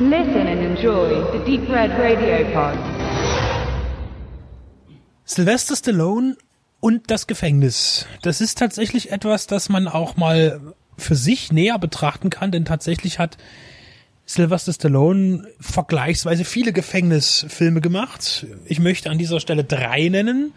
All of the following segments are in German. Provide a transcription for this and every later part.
Listen and enjoy the Deep Red Radio Pod. Sylvester Stallone und das Gefängnis. Das ist tatsächlich etwas, das man auch mal für sich näher betrachten kann, denn tatsächlich hat Sylvester Stallone vergleichsweise viele Gefängnisfilme gemacht. Ich möchte an dieser Stelle drei nennen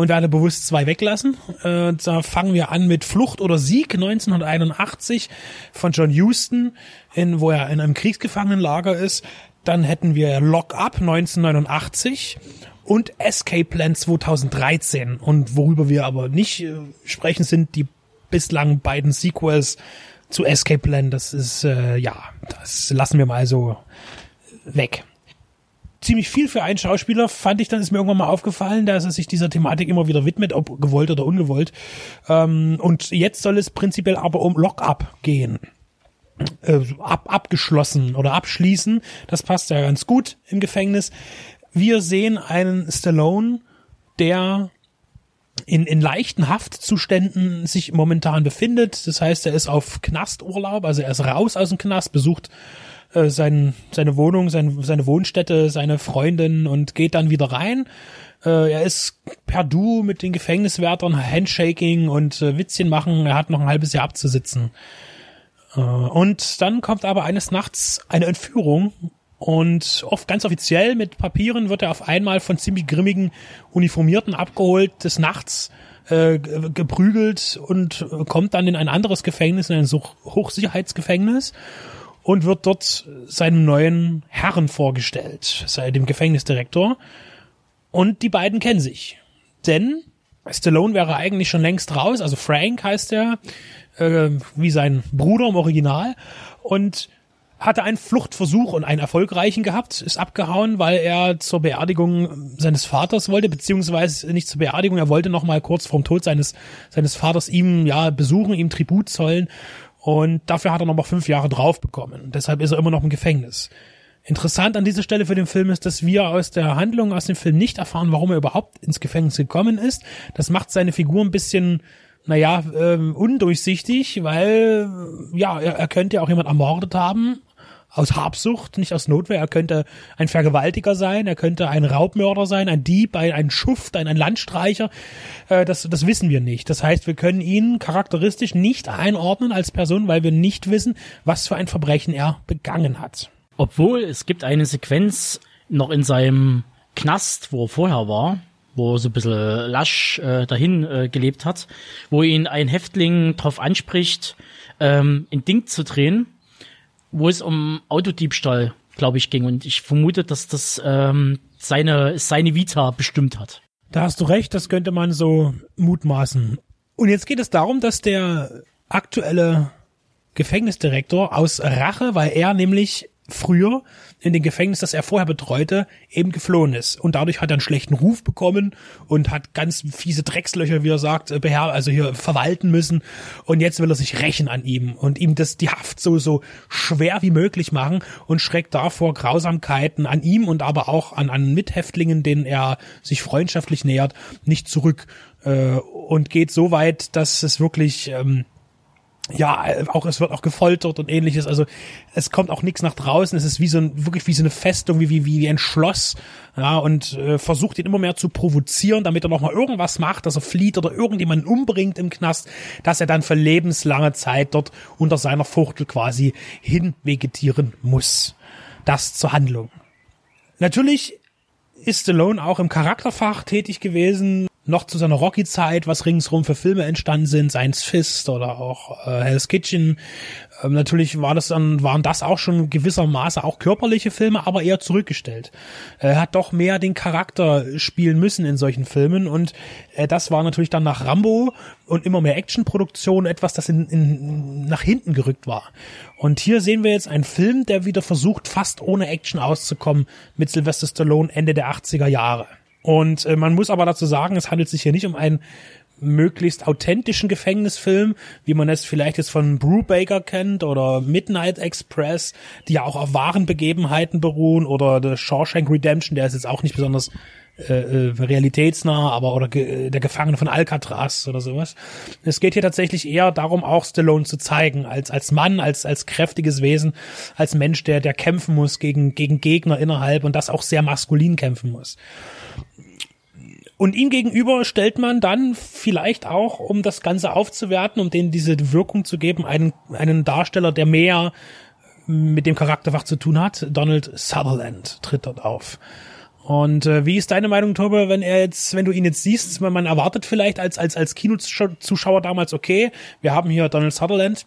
und werde bewusst zwei weglassen. Äh, da fangen wir an mit Flucht oder Sieg 1981 von John Huston, in, wo er in einem Kriegsgefangenenlager ist. Dann hätten wir Lock Up 1989 und Escape Plan 2013. Und worüber wir aber nicht äh, sprechen, sind die bislang beiden Sequels zu Escape Plan. Das ist, äh, ja, das lassen wir mal so weg. Ziemlich viel für einen Schauspieler fand ich dann, ist mir irgendwann mal aufgefallen, dass er sich dieser Thematik immer wieder widmet, ob gewollt oder ungewollt. Ähm, und jetzt soll es prinzipiell aber um Lock-up gehen. Äh, ab, abgeschlossen oder abschließen. Das passt ja ganz gut im Gefängnis. Wir sehen einen Stallone, der in, in leichten Haftzuständen sich momentan befindet. Das heißt, er ist auf Knasturlaub, also er ist raus aus dem Knast, besucht äh, sein, seine Wohnung, sein, seine Wohnstätte, seine Freundin und geht dann wieder rein. Äh, er ist per Du mit den Gefängniswärtern, Handshaking und äh, Witzchen machen. Er hat noch ein halbes Jahr abzusitzen. Äh, und dann kommt aber eines Nachts eine Entführung und oft ganz offiziell mit Papieren wird er auf einmal von ziemlich grimmigen Uniformierten abgeholt, des Nachts äh, geprügelt und kommt dann in ein anderes Gefängnis, in ein Hochsicherheitsgefängnis und wird dort seinem neuen Herrn vorgestellt, dem Gefängnisdirektor. Und die beiden kennen sich. Denn Stallone wäre eigentlich schon längst raus, also Frank heißt er, äh, wie sein Bruder im Original. Und hatte einen Fluchtversuch und einen erfolgreichen gehabt, ist abgehauen, weil er zur Beerdigung seines Vaters wollte, beziehungsweise nicht zur Beerdigung, er wollte noch mal kurz vorm Tod seines, seines Vaters ihm, ja, besuchen, ihm Tribut zollen und dafür hat er noch mal fünf Jahre drauf bekommen. deshalb ist er immer noch im Gefängnis. Interessant an dieser Stelle für den Film ist, dass wir aus der Handlung aus dem Film nicht erfahren, warum er überhaupt ins Gefängnis gekommen ist. Das macht seine Figur ein bisschen naja, ähm, undurchsichtig, weil ja, er, er könnte ja auch jemand ermordet haben aus Habsucht, nicht aus Notwehr. Er könnte ein Vergewaltiger sein, er könnte ein Raubmörder sein, ein Dieb, ein, ein Schuft, ein, ein Landstreicher. Äh, das, das wissen wir nicht. Das heißt, wir können ihn charakteristisch nicht einordnen als Person, weil wir nicht wissen, was für ein Verbrechen er begangen hat. Obwohl es gibt eine Sequenz noch in seinem Knast, wo er vorher war, wo er so ein bisschen lasch äh, dahin äh, gelebt hat, wo ihn ein Häftling darauf anspricht, ähm, ein Ding zu drehen wo es um Autodiebstahl, glaube ich, ging. Und ich vermute, dass das ähm, seine, seine Vita bestimmt hat. Da hast du recht, das könnte man so mutmaßen. Und jetzt geht es darum, dass der aktuelle Gefängnisdirektor aus Rache, weil er nämlich früher in den Gefängnis, das er vorher betreute, eben geflohen ist. Und dadurch hat er einen schlechten Ruf bekommen und hat ganz fiese Dreckslöcher, wie er sagt, äh, beher also hier verwalten müssen. Und jetzt will er sich rächen an ihm und ihm das, die Haft so, so schwer wie möglich machen und schreckt davor Grausamkeiten an ihm und aber auch an, an Mithäftlingen, denen er sich freundschaftlich nähert, nicht zurück. Äh, und geht so weit, dass es wirklich, ähm, ja, auch es wird auch gefoltert und ähnliches. Also es kommt auch nichts nach draußen. Es ist wie so ein wirklich wie so eine Festung, wie wie wie ein Schloss. Ja und äh, versucht ihn immer mehr zu provozieren, damit er noch mal irgendwas macht, dass er flieht oder irgendjemanden umbringt im Knast, dass er dann für lebenslange Zeit dort unter seiner Fuchtel quasi hinvegetieren muss. Das zur Handlung. Natürlich ist Stallone auch im Charakterfach tätig gewesen noch zu seiner Rocky-Zeit, was ringsrum für Filme entstanden sind, Science Fist oder auch äh, Hell's Kitchen. Ähm, natürlich war das dann, waren das auch schon gewissermaßen auch körperliche Filme, aber eher zurückgestellt. Er hat doch mehr den Charakter spielen müssen in solchen Filmen und äh, das war natürlich dann nach Rambo und immer mehr Actionproduktion etwas, das in, in, nach hinten gerückt war. Und hier sehen wir jetzt einen Film, der wieder versucht, fast ohne Action auszukommen mit Sylvester Stallone Ende der 80er Jahre. Und äh, man muss aber dazu sagen, es handelt sich hier nicht um einen möglichst authentischen Gefängnisfilm, wie man es vielleicht jetzt von Brubaker kennt oder Midnight Express, die ja auch auf wahren Begebenheiten beruhen oder The Shawshank Redemption, der ist jetzt auch nicht besonders äh, äh realitätsnah, aber oder ge der Gefangene von Alcatraz oder sowas. Es geht hier tatsächlich eher darum, auch Stallone zu zeigen, als als Mann, als als kräftiges Wesen, als Mensch, der der kämpfen muss gegen gegen Gegner innerhalb und das auch sehr maskulin kämpfen muss. Und ihm gegenüber stellt man dann vielleicht auch, um das Ganze aufzuwerten, um denen diese Wirkung zu geben, einen, einen Darsteller, der mehr mit dem Charakterfach zu tun hat. Donald Sutherland tritt dort auf. Und äh, wie ist deine Meinung, Tobe, wenn er jetzt, wenn du ihn jetzt siehst, man, erwartet vielleicht als als als Kinozuschauer damals, okay, wir haben hier Donald Sutherland.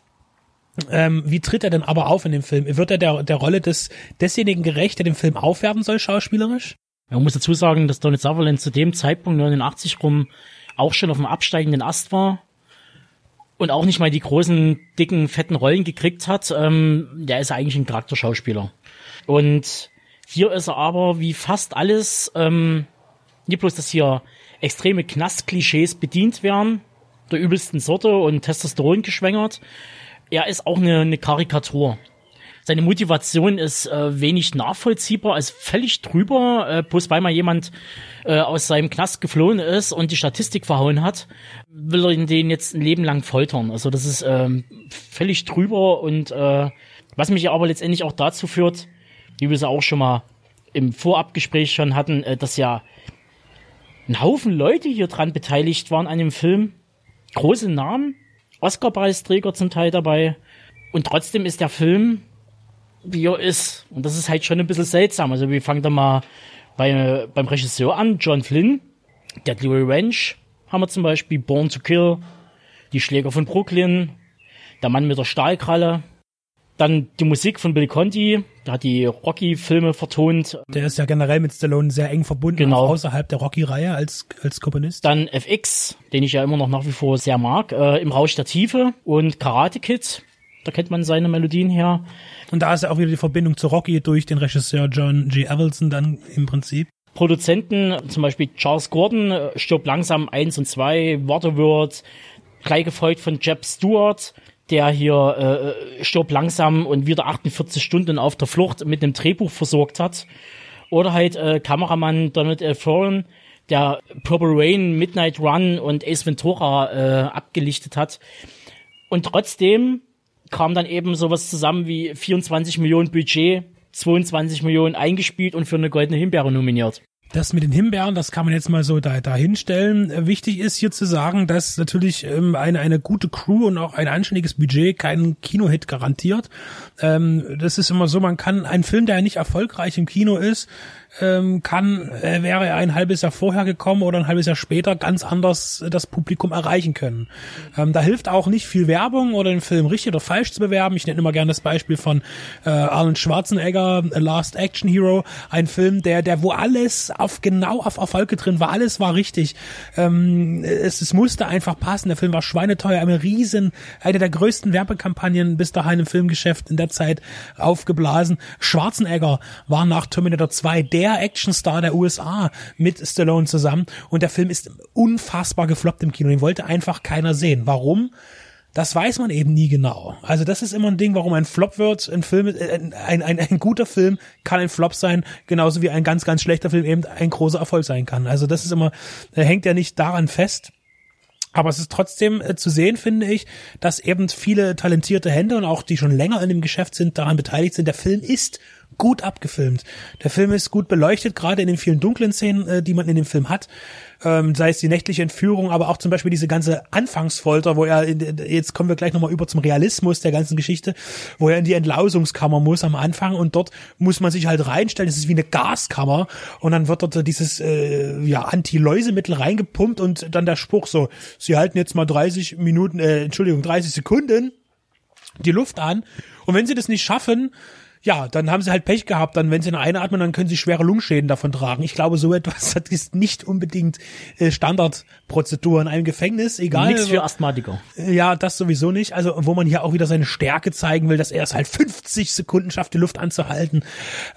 Ähm, wie tritt er denn aber auf in dem Film? Wird er der der Rolle des desjenigen gerecht, der den Film aufwerten soll, schauspielerisch? Man muss dazu sagen, dass Donald Sutherland zu dem Zeitpunkt 89 rum auch schon auf dem absteigenden Ast war und auch nicht mal die großen, dicken, fetten Rollen gekriegt hat. Ähm, der ist eigentlich ein Charakterschauspieler. Und hier ist er aber wie fast alles, ähm, nicht bloß, dass hier extreme Knastklischees bedient werden, der übelsten Sorte und Testosteron geschwängert. Er ist auch eine, eine Karikatur seine Motivation ist äh, wenig nachvollziehbar, ist völlig drüber, äh, bloß weil mal jemand äh, aus seinem Knast geflohen ist und die Statistik verhauen hat, will er den jetzt ein Leben lang foltern. Also das ist ähm, völlig drüber und äh, was mich aber letztendlich auch dazu führt, wie wir es auch schon mal im Vorabgespräch schon hatten, äh, dass ja ein Haufen Leute hier dran beteiligt waren an dem Film. Große Namen, Oscar-Preisträger zum Teil dabei. Und trotzdem ist der Film wie er ist. Und das ist halt schon ein bisschen seltsam. Also wir fangen da mal bei, beim Regisseur an, John Flynn, Deadly Revenge haben wir zum Beispiel, Born to Kill, Die Schläger von Brooklyn, Der Mann mit der Stahlkralle, dann die Musik von Bill Conti, der hat die Rocky-Filme vertont. Der ist ja generell mit Stallone sehr eng verbunden, genau. außerhalb der Rocky-Reihe als, als Komponist. Dann FX, den ich ja immer noch nach wie vor sehr mag, äh, Im Rausch der Tiefe und Karate Kid, da kennt man seine Melodien her. Und da ist ja auch wieder die Verbindung zu Rocky durch den Regisseur John G. Evelson dann im Prinzip. Produzenten, zum Beispiel Charles Gordon, äh, stirbt langsam eins und zwei, Waterworld, gleich gefolgt von Jeb Stewart, der hier äh, stirbt langsam und wieder 48 Stunden auf der Flucht mit einem Drehbuch versorgt hat. Oder halt äh, Kameramann Donald L. Foran, der Purple Rain, Midnight Run und Ace Ventura äh, abgelichtet hat. Und trotzdem kam dann eben sowas zusammen wie 24 Millionen Budget, 22 Millionen eingespielt und für eine goldene Himbeere nominiert. Das mit den Himbeeren, das kann man jetzt mal so da, da hinstellen. Wichtig ist hier zu sagen, dass natürlich ähm, eine, eine gute Crew und auch ein anständiges Budget keinen Kinohit garantiert. Ähm, das ist immer so, man kann einen Film, der nicht erfolgreich im Kino ist, ähm, kann, äh, wäre er ein halbes Jahr vorher gekommen oder ein halbes Jahr später ganz anders das Publikum erreichen können. Ähm, da hilft auch nicht viel Werbung oder den Film richtig oder falsch zu bewerben. Ich nenne immer gerne das Beispiel von äh, Arnold Schwarzenegger, Last Action Hero, ein Film, der, der wo alles auf genau auf Erfolge drin war, alles war richtig. Ähm, es, es musste einfach passen. Der Film war schweineteuer, eine riesen, eine der größten Werbekampagnen bis dahin im Filmgeschäft in der Zeit aufgeblasen. Schwarzenegger war nach Terminator 2 der der Actionstar der USA mit Stallone zusammen und der Film ist unfassbar gefloppt im Kino. Den wollte einfach keiner sehen. Warum? Das weiß man eben nie genau. Also das ist immer ein Ding, warum ein Flop wird. Ein Film, äh, ein, ein, ein guter Film kann ein Flop sein, genauso wie ein ganz, ganz schlechter Film eben ein großer Erfolg sein kann. Also das ist immer, hängt ja nicht daran fest. Aber es ist trotzdem äh, zu sehen, finde ich, dass eben viele talentierte Hände und auch die schon länger in dem Geschäft sind, daran beteiligt sind. Der Film ist gut abgefilmt. Der Film ist gut beleuchtet, gerade in den vielen dunklen Szenen, äh, die man in dem Film hat. Ähm, sei es die nächtliche Entführung, aber auch zum Beispiel diese ganze Anfangsfolter, wo er, in, jetzt kommen wir gleich nochmal über zum Realismus der ganzen Geschichte, wo er in die Entlausungskammer muss am Anfang und dort muss man sich halt reinstellen, es ist wie eine Gaskammer und dann wird dort dieses äh, ja, Anti-Läusemittel reingepumpt und dann der Spruch so, sie halten jetzt mal 30 Minuten, äh, Entschuldigung, 30 Sekunden die Luft an und wenn sie das nicht schaffen, ja, dann haben sie halt Pech gehabt. Dann, wenn sie ihn einatmen, dann können sie schwere Lungenschäden davon tragen. Ich glaube, so etwas das ist nicht unbedingt äh, Standardprozedur in einem Gefängnis. Egal. Nichts für Asthmatiker. Ja, das sowieso nicht. Also, wo man hier auch wieder seine Stärke zeigen will, dass er es halt 50 Sekunden schafft, die Luft anzuhalten.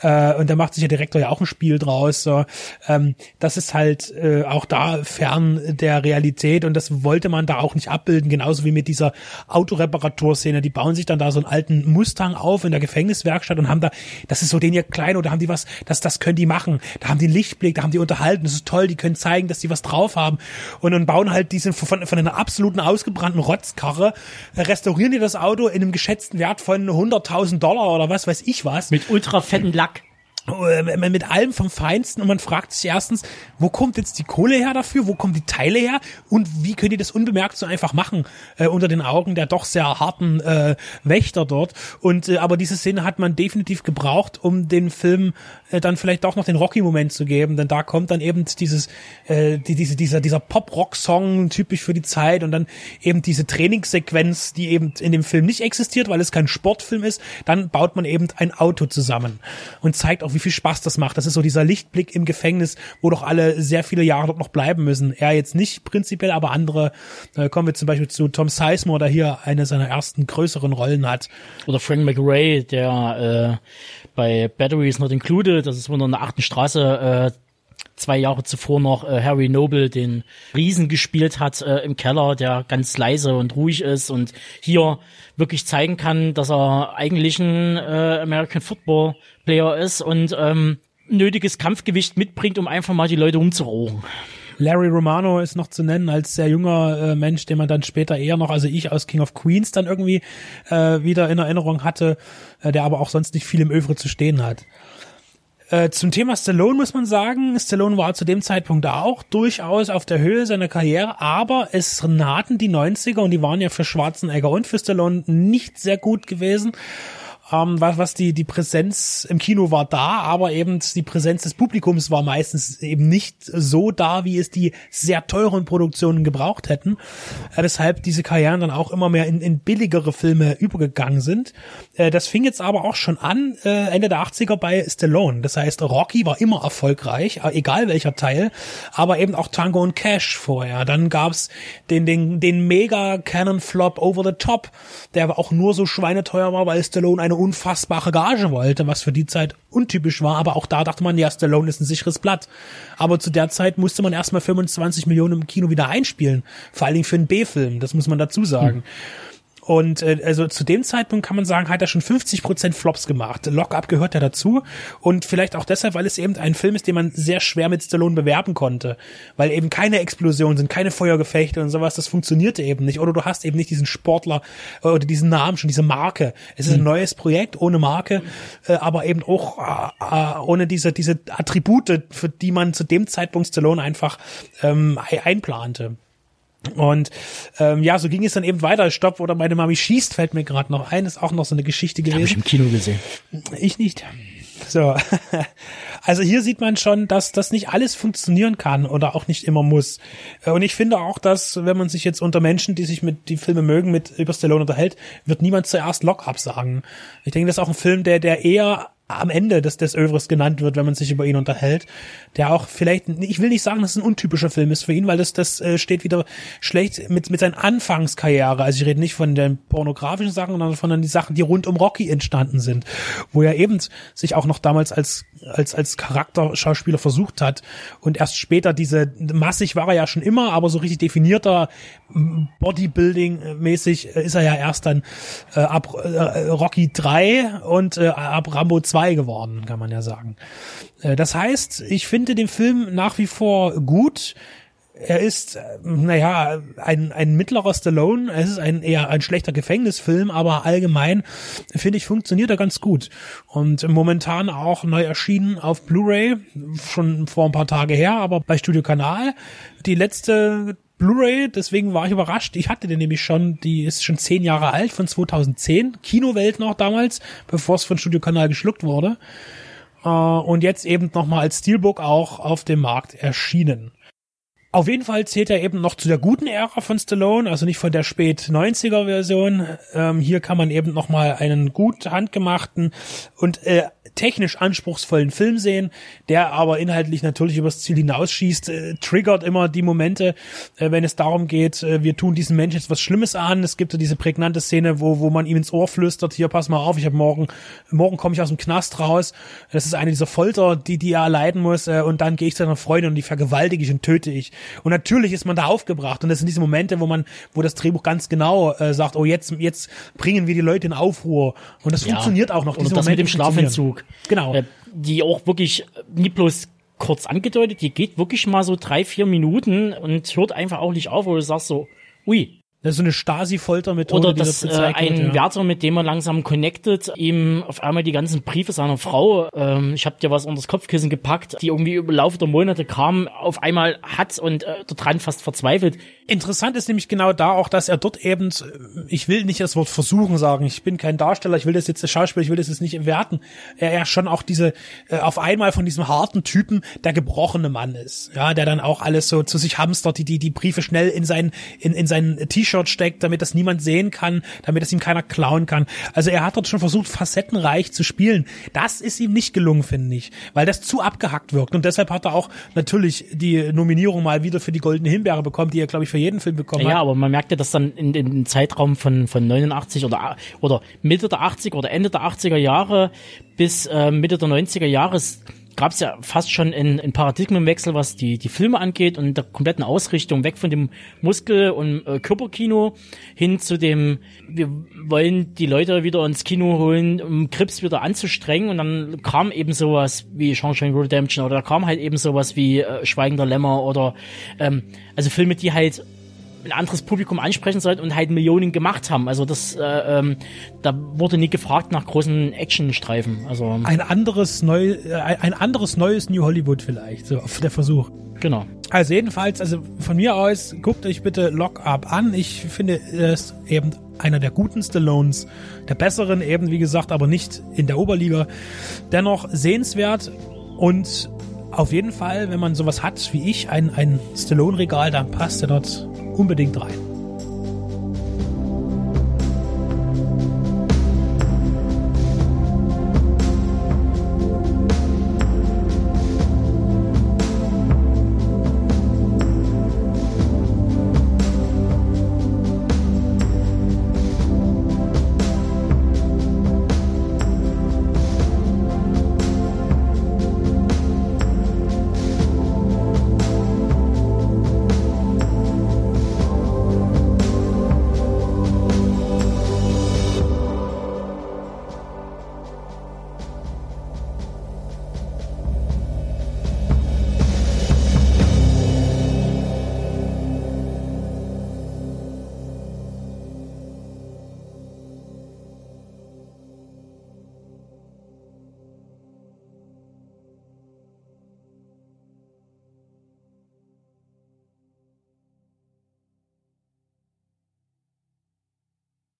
Äh, und da macht sich der Direktor ja auch ein Spiel draus. So. Ähm, das ist halt äh, auch da fern der Realität und das wollte man da auch nicht abbilden. Genauso wie mit dieser Autoreparaturszene. Die bauen sich dann da so einen alten Mustang auf in der Gefängniswerkstatt und haben da, das ist so den hier klein oder haben die was, das, das können die machen. Da haben die einen Lichtblick, da haben die unterhalten, das ist toll, die können zeigen, dass die was drauf haben. Und dann bauen halt diesen von, von einer absoluten ausgebrannten Rotzkarre, restaurieren die das Auto in einem geschätzten Wert von 100.000 Dollar oder was weiß ich was. Mit ultra fetten Lack. Äh, mit allem vom Feinsten und man fragt sich erstens, wo kommt jetzt die Kohle her dafür, wo kommen die Teile her? Und wie könnt ihr das unbemerkt so einfach machen äh, unter den Augen der doch sehr harten äh, Wächter dort? Und äh, aber diese Szene hat man definitiv gebraucht, um den Film äh, dann vielleicht doch noch den Rocky-Moment zu geben, denn da kommt dann eben dieses äh, die, diese dieser dieser Pop-Rock-Song typisch für die Zeit und dann eben diese Trainingssequenz, die eben in dem Film nicht existiert, weil es kein Sportfilm ist, dann baut man eben ein Auto zusammen und zeigt auch wie viel Spaß das macht. Das ist so dieser Lichtblick im Gefängnis, wo doch alle sehr viele Jahre dort noch bleiben müssen. Er jetzt nicht prinzipiell, aber andere. Da kommen wir zum Beispiel zu Tom Sizemore, der hier eine seiner ersten größeren Rollen hat. Oder Frank McRae, der äh, bei Batteries Not Included, das ist wohl in der achten Straße, äh, zwei Jahre zuvor noch äh, Harry Noble den Riesen gespielt hat äh, im Keller, der ganz leise und ruhig ist und hier wirklich zeigen kann, dass er eigentlich ein äh, American Football Player ist und ähm, nötiges Kampfgewicht mitbringt, um einfach mal die Leute umzurochen. Larry Romano ist noch zu nennen als sehr junger äh, Mensch, den man dann später eher noch, also ich aus King of Queens dann irgendwie äh, wieder in Erinnerung hatte, äh, der aber auch sonst nicht viel im Övre zu stehen hat. Äh, zum Thema Stallone muss man sagen, Stallone war zu dem Zeitpunkt auch durchaus auf der Höhe seiner Karriere, aber es nahten die 90er und die waren ja für Schwarzenegger und für Stallone nicht sehr gut gewesen ähm, was, was die, die Präsenz im Kino war da, aber eben die Präsenz des Publikums war meistens eben nicht so da, wie es die sehr teuren Produktionen gebraucht hätten. Äh, weshalb diese Karrieren dann auch immer mehr in, in billigere Filme übergegangen sind. Äh, das fing jetzt aber auch schon an, äh, Ende der 80er bei Stallone. Das heißt, Rocky war immer erfolgreich, äh, egal welcher Teil, aber eben auch Tango und Cash vorher. Dann gab's den, den, den Mega Cannon Flop Over the Top, der auch nur so schweineteuer war, weil Stallone eine unfassbare Gage wollte, was für die Zeit untypisch war, aber auch da dachte man, ja, Stallone ist ein sicheres Blatt. Aber zu der Zeit musste man erstmal 25 Millionen im Kino wieder einspielen, vor allen Dingen für einen B-Film, das muss man dazu sagen. Hm. Und äh, also zu dem Zeitpunkt kann man sagen, hat er schon 50 Prozent Flops gemacht. Lock-up gehört ja dazu. Und vielleicht auch deshalb, weil es eben ein Film ist, den man sehr schwer mit Stallone bewerben konnte. Weil eben keine Explosionen sind, keine Feuergefechte und sowas. Das funktionierte eben nicht. Oder du hast eben nicht diesen Sportler äh, oder diesen Namen schon, diese Marke. Es ist ein hm. neues Projekt ohne Marke, äh, aber eben auch äh, ohne diese, diese Attribute, für die man zu dem Zeitpunkt Stallone einfach ähm, einplante. Und ähm, ja, so ging es dann eben weiter. Stopp oder meine Mami schießt, fällt mir gerade noch ein. Ist auch noch so eine Geschichte gewesen. Hab ich im Kino gesehen. Ich nicht. So. Also hier sieht man schon, dass das nicht alles funktionieren kann oder auch nicht immer muss. Und ich finde auch, dass, wenn man sich jetzt unter Menschen, die sich mit die Filme mögen, mit über Stallone unterhält, wird niemand zuerst Lock-up sagen. Ich denke, das ist auch ein Film, der, der eher am Ende des, des Övres genannt wird, wenn man sich über ihn unterhält, der auch vielleicht, ich will nicht sagen, dass es ein untypischer Film ist für ihn, weil das, das äh, steht wieder schlecht mit, mit seiner Anfangskarriere. Also ich rede nicht von den pornografischen Sachen, sondern von den Sachen, die rund um Rocky entstanden sind, wo er eben sich auch noch damals als, als, als Charakterschauspieler versucht hat und erst später diese, massig war er ja schon immer, aber so richtig definierter Bodybuilding-mäßig ist er ja erst dann äh, ab äh, Rocky 3 und äh, ab Rambo 2 2 geworden, kann man ja sagen. Äh, das heißt, ich finde den Film nach wie vor gut. Er ist, äh, naja, ein, ein mittlerer Stallone. Es ist ein eher ein schlechter Gefängnisfilm, aber allgemein finde ich funktioniert er ganz gut. Und momentan auch neu erschienen auf Blu-ray, schon vor ein paar Tage her, aber bei Studio Kanal. Die letzte Blu-ray, deswegen war ich überrascht. Ich hatte den nämlich schon, die ist schon zehn Jahre alt, von 2010. Kinowelt noch damals, bevor es von Studio Kanal geschluckt wurde. Äh, und jetzt eben nochmal als Steelbook auch auf dem Markt erschienen. Auf jeden Fall zählt er eben noch zu der guten Ära von Stallone, also nicht von der spät 90er Version. Ähm, hier kann man eben noch mal einen gut handgemachten und äh, technisch anspruchsvollen Film sehen, der aber inhaltlich natürlich übers Ziel hinausschießt, äh, triggert immer die Momente, äh, wenn es darum geht, äh, wir tun diesen Menschen jetzt was Schlimmes an. Es gibt so diese prägnante Szene, wo, wo man ihm ins Ohr flüstert, hier pass mal auf, ich habe morgen, morgen komme ich aus dem Knast raus. Das ist eine dieser Folter, die, die er erleiden muss äh, und dann gehe ich zu einer Freundin und die vergewaltige ich und töte ich. Und natürlich ist man da aufgebracht und das sind diese Momente, wo man, wo das Drehbuch ganz genau äh, sagt, oh jetzt, jetzt bringen wir die Leute in Aufruhr und das Ja. funktioniert auch noch. Und Diese das mit Momente dem funktionieren. Schlafentzug. Genau. Äh, die auch wirklich nie bloß kurz angedeutet, die geht wirklich mal so drei, vier Minuten und hört einfach auch nicht auf, wo du sagst so, ui. Das ist so eine Stasi-Foltermethode, Oder dass da äh, ein wird, ja. Wärter, mit dem er langsam connected, ihm auf einmal die ganzen Briefe seiner Frau, ähm, ich habe dir was unter das Kopfkissen gepackt, die irgendwie über Laufe der Monate kamen, auf einmal hat und äh, daran fast verzweifelt. Interessant ist nämlich genau da auch, dass er dort eben, ich will nicht das Wort versuchen sagen, ich bin kein Darsteller, ich will das jetzt der Schauspieler, ich will das jetzt nicht werten, er ja schon auch diese, äh, auf einmal von diesem harten Typen der gebrochene Mann ist, ja, der dann auch alles so zu sich hamstert, die, die, die Briefe schnell in sein, in, in sein T-Shirt steckt, damit das niemand sehen kann, damit es ihm keiner klauen kann. Also er hat dort schon versucht, facettenreich zu spielen. Das ist ihm nicht gelungen, finde ich, weil das zu abgehackt wirkt und deshalb hat er auch natürlich die Nominierung mal wieder für die Goldene Himbeere bekommen, die er, glaube ich, für jeden Film bekommen Ja, hat. aber man merkt ja, dass dann in dem Zeitraum von, von 89 oder, oder Mitte der 80er oder Ende der 80er Jahre bis äh, Mitte der 90er Jahre gab es ja fast schon einen, Paradigmenwechsel, was die, die Filme angeht und der kompletten Ausrichtung weg von dem Muskel- und äh, Körperkino hin zu dem, wir wollen die Leute wieder ins Kino holen, um Krips wieder anzustrengen. Und dann kam eben sowas wie Shawshank Redemption oder da kam halt eben sowas wie äh, Schweigender Lämmer oder ähm, also Filme, die halt ein anderes Publikum ansprechen sollten und halt Millionen gemacht haben. Also das, äh, ähm, da wurde nie gefragt nach großen Actionstreifen. Also ein anderes neu, äh, ein anderes neues New Hollywood vielleicht, so der Versuch. genau. Also jedenfalls, also von mir aus, guckt euch bitte Lock Up an. Ich finde es eben einer der guten Stallones, der besseren eben, wie gesagt, aber nicht in der Oberliga. Dennoch sehenswert und auf jeden Fall, wenn man sowas hat wie ich, ein, ein Stallone-Regal, dann passt er dort unbedingt rein.